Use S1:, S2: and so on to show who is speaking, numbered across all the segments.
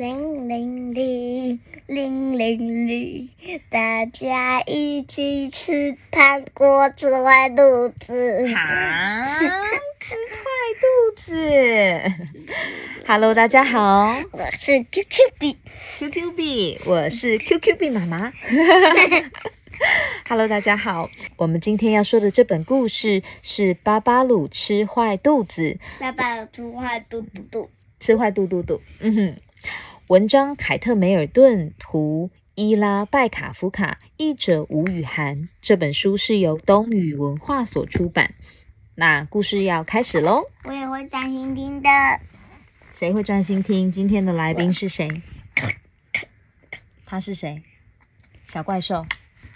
S1: 零零零零零零，大家一起吃糖果，吃坏肚子。
S2: 糖，吃坏肚子。Hello，大家好，
S1: 我是 QQ 币
S2: ，QQ 币，我是 QQ 币妈妈。Hello，大家好，我们今天要说的这本故事是巴巴鲁吃坏肚子，
S1: 巴巴鲁吃坏肚肚肚。
S2: 吃坏肚肚肚。嗯哼，文章凯特梅尔顿，图伊拉拜卡夫卡，译者吴雨涵。这本书是由东宇文化所出版。那故事要开始喽，
S1: 我也会专心听的。
S2: 谁会专心听？今天的来宾是谁？他是谁？小怪兽，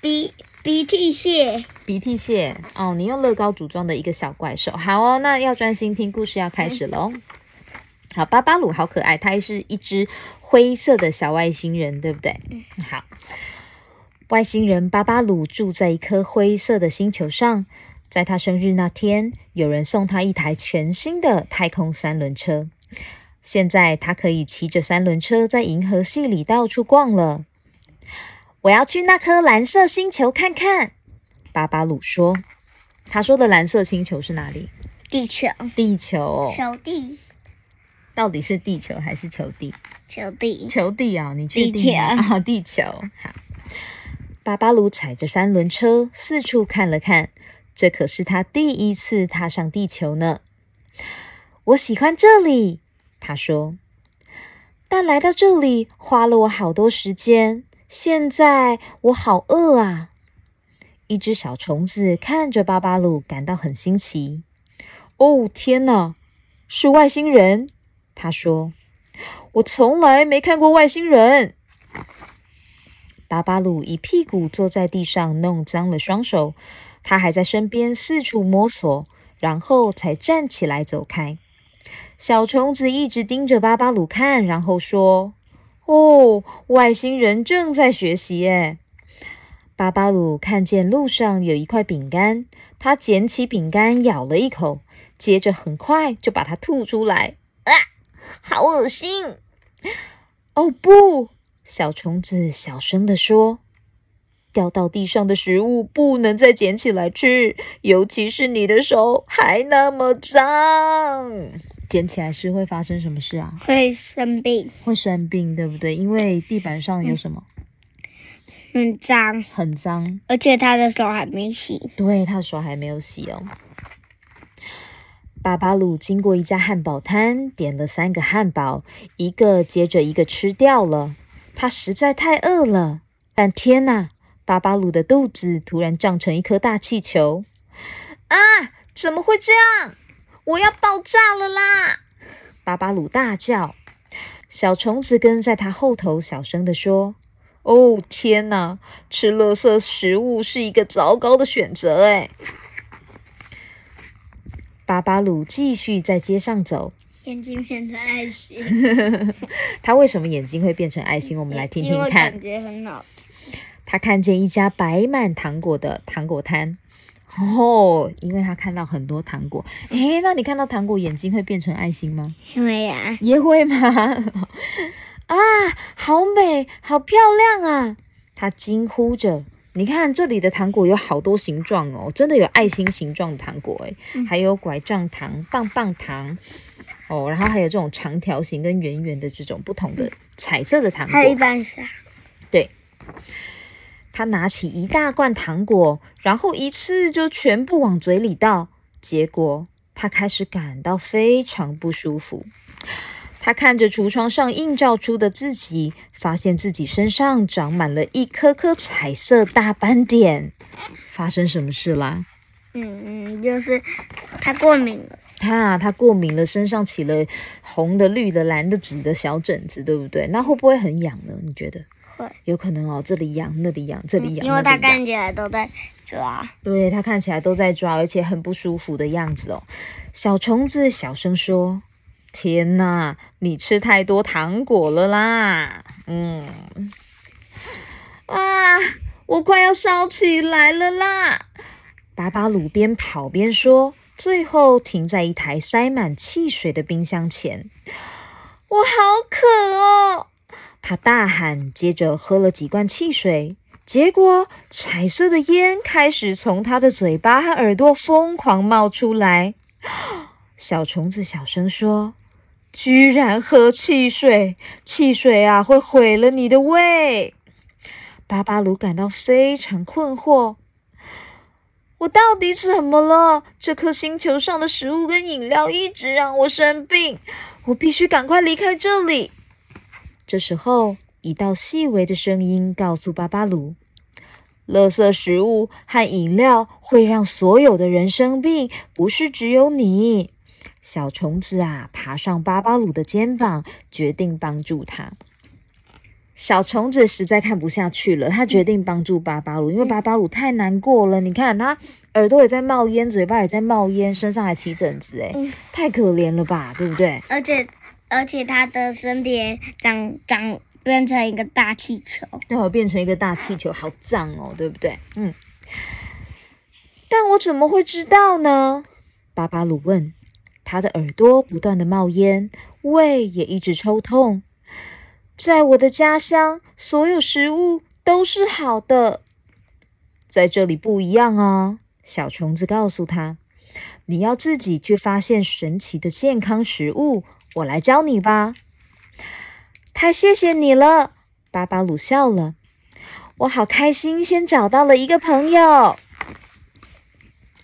S1: 鼻鼻涕蟹，
S2: 鼻涕蟹。哦，你用乐高组装的一个小怪兽。好哦，那要专心听，故事要开始喽。好，巴巴鲁好可爱，它是一只灰色的小外星人，对不对？好，外星人巴巴鲁住在一颗灰色的星球上，在他生日那天，有人送他一台全新的太空三轮车。现在他可以骑着三轮车在银河系里到处逛了。我要去那颗蓝色星球看看，巴巴鲁说。他说的蓝色星球是哪里？
S1: 地球，
S2: 地球。
S1: 球地，
S2: 到底是地球还是球地？
S1: 球地，
S2: 球地啊，你确定？啊、地球。好，巴巴鲁踩着三轮车四处看了看，这可是他第一次踏上地球呢。我喜欢这里，他说。但来到这里花了我好多时间，现在我好饿啊！一只小虫子看着巴巴鲁，感到很新奇。哦，天哪，是外星人！他说。我从来没看过外星人。巴巴鲁一屁股坐在地上，弄脏了双手。他还在身边四处摸索，然后才站起来走开。小虫子一直盯着巴巴鲁看，然后说：“哦，外星人正在学习耶。”巴巴鲁看见路上有一块饼干，他捡起饼干咬了一口，接着很快就把它吐出来。啊，好恶心！哦不！小虫子小声地说：“掉到地上的食物不能再捡起来吃，尤其是你的手还那么脏。捡起来吃会发生什么事啊？
S1: 会生病，
S2: 会生病，对不对？因为地板上有什么？
S1: 很脏，
S2: 很脏。
S1: 而且他的手还没洗。
S2: 对，他的手还没有洗哦。巴巴鲁经过一家汉堡摊，点了三个汉堡，一个接着一个吃掉了。他实在太饿了，但天哪！巴巴鲁的肚子突然胀成一颗大气球！啊！怎么会这样？我要爆炸了啦！巴巴鲁大叫。小虫子跟在他后头，小声地说：“哦，天哪！吃垃圾食物是一个糟糕的选择。”哎。巴巴鲁继续在街上走，
S1: 眼睛变成爱心，
S2: 他为什么眼睛会变成爱心？我们来听听看
S1: 感。觉很好吃。
S2: 他看见一家摆满糖果的糖果摊，哦，因为他看到很多糖果。诶，那你看到糖果，眼睛会变成爱心吗？
S1: 因为呀、
S2: 也会吗？啊，好美，好漂亮啊！他惊呼着。你看这里的糖果有好多形状哦，真的有爱心形状的糖果诶，
S1: 嗯
S2: 还有拐杖糖、棒棒糖哦，然后还有这种长条形跟圆圆的这种不同的彩色的糖果。
S1: 还有一般沙，
S2: 对，他拿起一大罐糖果，然后一次就全部往嘴里倒，结果他开始感到非常不舒服。他看着橱窗上映照出的自己，发现自己身上长满了一颗颗彩色大斑点。发生什么事啦？
S1: 嗯嗯，就是他过敏了。
S2: 他啊他过敏了，身上起了红的、绿的、蓝的、紫的小疹子，对不对？那会不会很痒呢？你觉得？
S1: 会，
S2: 有可能哦，这里痒，那里痒，这里痒，
S1: 因为他。看起来都在抓。
S2: 对他看起来都在抓，而且很不舒服的样子哦。小虫子小声说：“天哪，你吃太多糖果了啦！”嗯，啊，我快要烧起来了啦！巴巴鲁边跑边说，最后停在一台塞满汽水的冰箱前。我好渴哦！他大喊，接着喝了几罐汽水，结果彩色的烟开始从他的嘴巴和耳朵疯狂冒出来。小虫子小声说：“居然喝汽水，汽水啊会毁了你的胃。”巴巴鲁感到非常困惑。我到底怎么了？这颗星球上的食物跟饮料一直让我生病，我必须赶快离开这里。这时候，一道细微的声音告诉巴巴鲁：“垃圾食物和饮料会让所有的人生病，不是只有你。”小虫子啊，爬上巴巴鲁的肩膀，决定帮助他。小虫子实在看不下去了，他决定帮助巴巴鲁，因为巴巴鲁太难过了。你看，他耳朵也在冒烟，嘴巴也在冒烟，身上还起疹子，哎，太可怜了吧，对不对？
S1: 而且，而且他的身体长长变成一个大气球，
S2: 对，变成一个大气球，好胀哦，对不对？嗯。但我怎么会知道呢？巴巴鲁问。他的耳朵不断的冒烟，胃也一直抽痛。在我的家乡，所有食物都是好的。在这里不一样啊！小虫子告诉他：“你要自己去发现神奇的健康食物，我来教你吧。”太谢谢你了，巴巴鲁笑了。我好开心，先找到了一个朋友。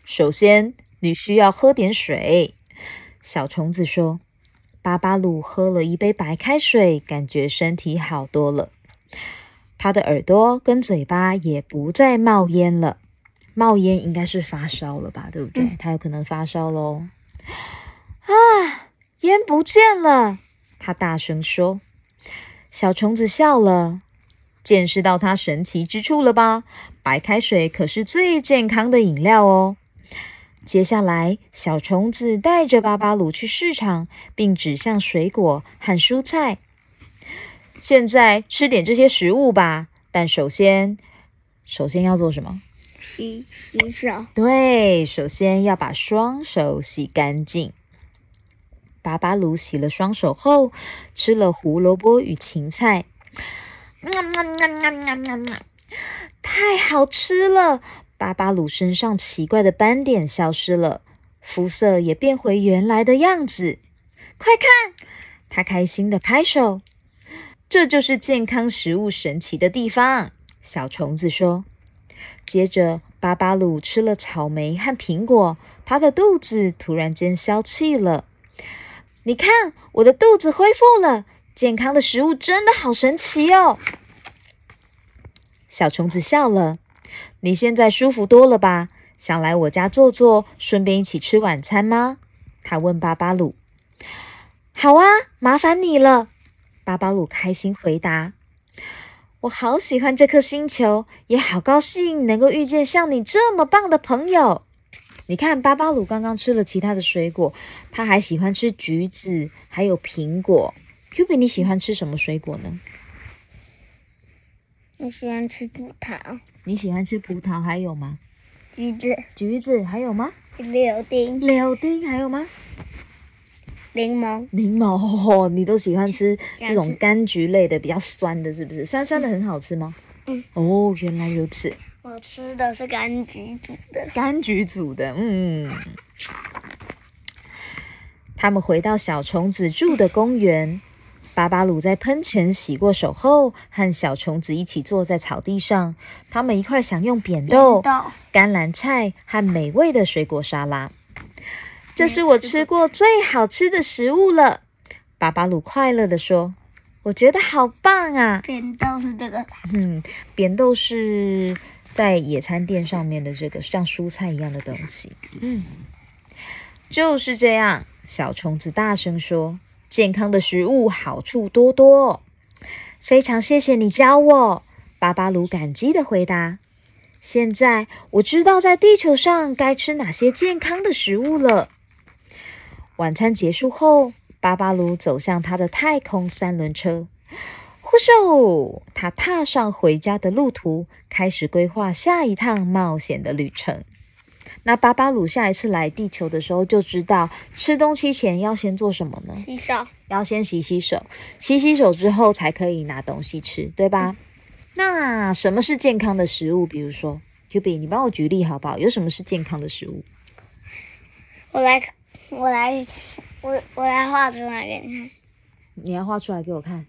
S2: 首先，你需要喝点水。小虫子说。巴巴鲁喝了一杯白开水，感觉身体好多了。他的耳朵跟嘴巴也不再冒烟了。冒烟应该是发烧了吧，对不对？他有可能发烧喽。啊，烟不见了！他大声说。小虫子笑了，见识到它神奇之处了吧？白开水可是最健康的饮料哦。接下来，小虫子带着巴巴鲁去市场，并指向水果和蔬菜。现在吃点这些食物吧，但首先，首先要做什么？
S1: 洗洗手。
S2: 对，首先要把双手洗干净。巴巴鲁洗了双手后，吃了胡萝卜与芹菜。太好吃了！巴巴鲁身上奇怪的斑点消失了，肤色也变回原来的样子。快看，他开心的拍手。这就是健康食物神奇的地方，小虫子说。接着，巴巴鲁吃了草莓和苹果，他的肚子突然间消气了。你看，我的肚子恢复了。健康的食物真的好神奇哦！小虫子笑了。你现在舒服多了吧？想来我家坐坐，顺便一起吃晚餐吗？他问巴巴鲁。好啊，麻烦你了。巴巴鲁开心回答。我好喜欢这颗星球，也好高兴能够遇见像你这么棒的朋友。你看，巴巴鲁刚刚吃了其他的水果，他还喜欢吃橘子，还有苹果。Q B，你喜欢吃什么水果呢？
S1: 我喜欢吃葡萄。
S2: 你喜欢吃葡萄，还有吗？
S1: 橘子。
S2: 橘子还有吗？
S1: 柳丁。
S2: 柳丁还有吗？
S1: 柠檬。
S2: 柠檬，哦 你都喜欢吃这种柑橘类的，比较酸的，是不是？酸酸的很好吃吗？
S1: 嗯。
S2: 哦，原来如此。
S1: 我吃的是柑橘煮的。
S2: 柑橘煮的，嗯。他们回到小虫子住的公园。巴巴鲁在喷泉洗过手后，和小虫子一起坐在草地上。他们一块享用扁豆、甘蓝菜和美味的水果沙拉。这是我吃过最好吃的食物了，巴巴鲁快乐地说：“我觉得好棒啊！”
S1: 扁豆是这个。
S2: 嗯，扁豆是在野餐垫上面的这个像蔬菜一样的东西。嗯，就是这样。小虫子大声说。健康的食物好处多多，非常谢谢你教我。巴巴鲁感激的回答。现在我知道在地球上该吃哪些健康的食物了。晚餐结束后，巴巴鲁走向他的太空三轮车。呼咻！他踏上回家的路途，开始规划下一趟冒险的旅程。那巴巴鲁下一次来地球的时候，就知道吃东西前要先做什么呢？
S1: 洗手。
S2: 要先洗洗手，洗洗手之后才可以拿东西吃，对吧？那什么是健康的食物？比如说，Q B，你帮我举例好不好？有什么是健康的食物？
S1: 我来，我来，我我来画出来给你看。
S2: 你要画出来给我看。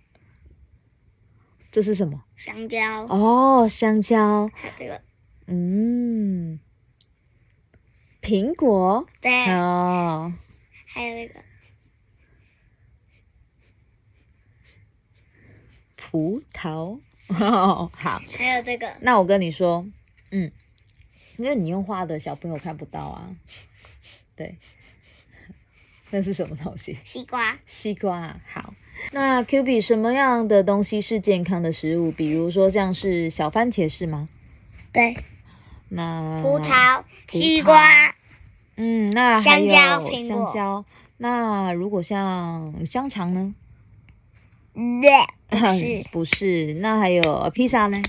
S2: 这是什么？
S1: 香蕉。
S2: 哦，香蕉。
S1: 还有这个。
S2: 嗯。苹果。
S1: 对。
S2: 哦。
S1: 还有那个。
S2: 葡萄。好。
S1: 还有这个。
S2: 那我跟你说，嗯，因为你用画的，小朋友看不到啊。对。那是什么东西？
S1: 西瓜。
S2: 西瓜。好。那 Q B 什么样的东西是健康的食物？比如说像是小番茄是吗？
S1: 对。
S2: 那
S1: 葡萄、西瓜，
S2: 嗯，那还有
S1: 香
S2: 蕉。那如果像香肠呢？
S1: 不是，
S2: 不是。那还有披萨呢？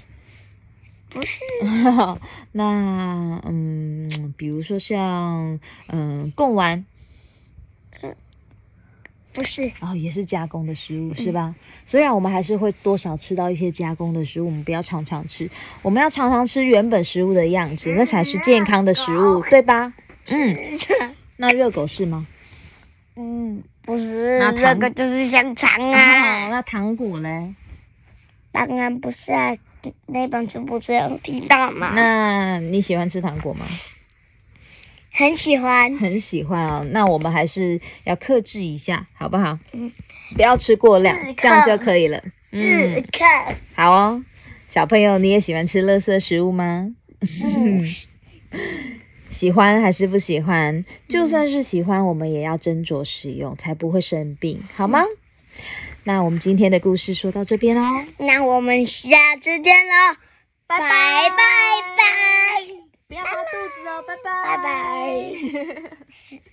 S1: 不是。
S2: 那嗯，比如说像嗯贡丸。
S1: 不是
S2: 哦，也是加工的食物是吧？虽然我们还是会多少吃到一些加工的食物，我们不要常常吃，我们要常常吃原本食物的样子，那才是健康的食物，对吧？嗯，那热狗是吗？
S1: 嗯，不是，那个就是香肠啊。
S2: 那糖果嘞？
S1: 当然不是啊，那本书不是有提到吗？
S2: 那你喜欢吃糖果吗？
S1: 很喜欢，
S2: 很喜欢哦。那我们还是要克制一下，好不好？嗯，不要吃过量，这样就可以了。
S1: 嗯，
S2: 好哦。小朋友，你也喜欢吃垃圾食物吗？嗯 喜欢还是不喜欢？就算是喜欢，我们也要斟酌使用，才不会生病，好吗？那我们今天的故事说到这边喽。
S1: 那我们下次见喽，拜拜拜拜。
S2: 不要拉肚子哦，拜拜，
S1: 拜拜。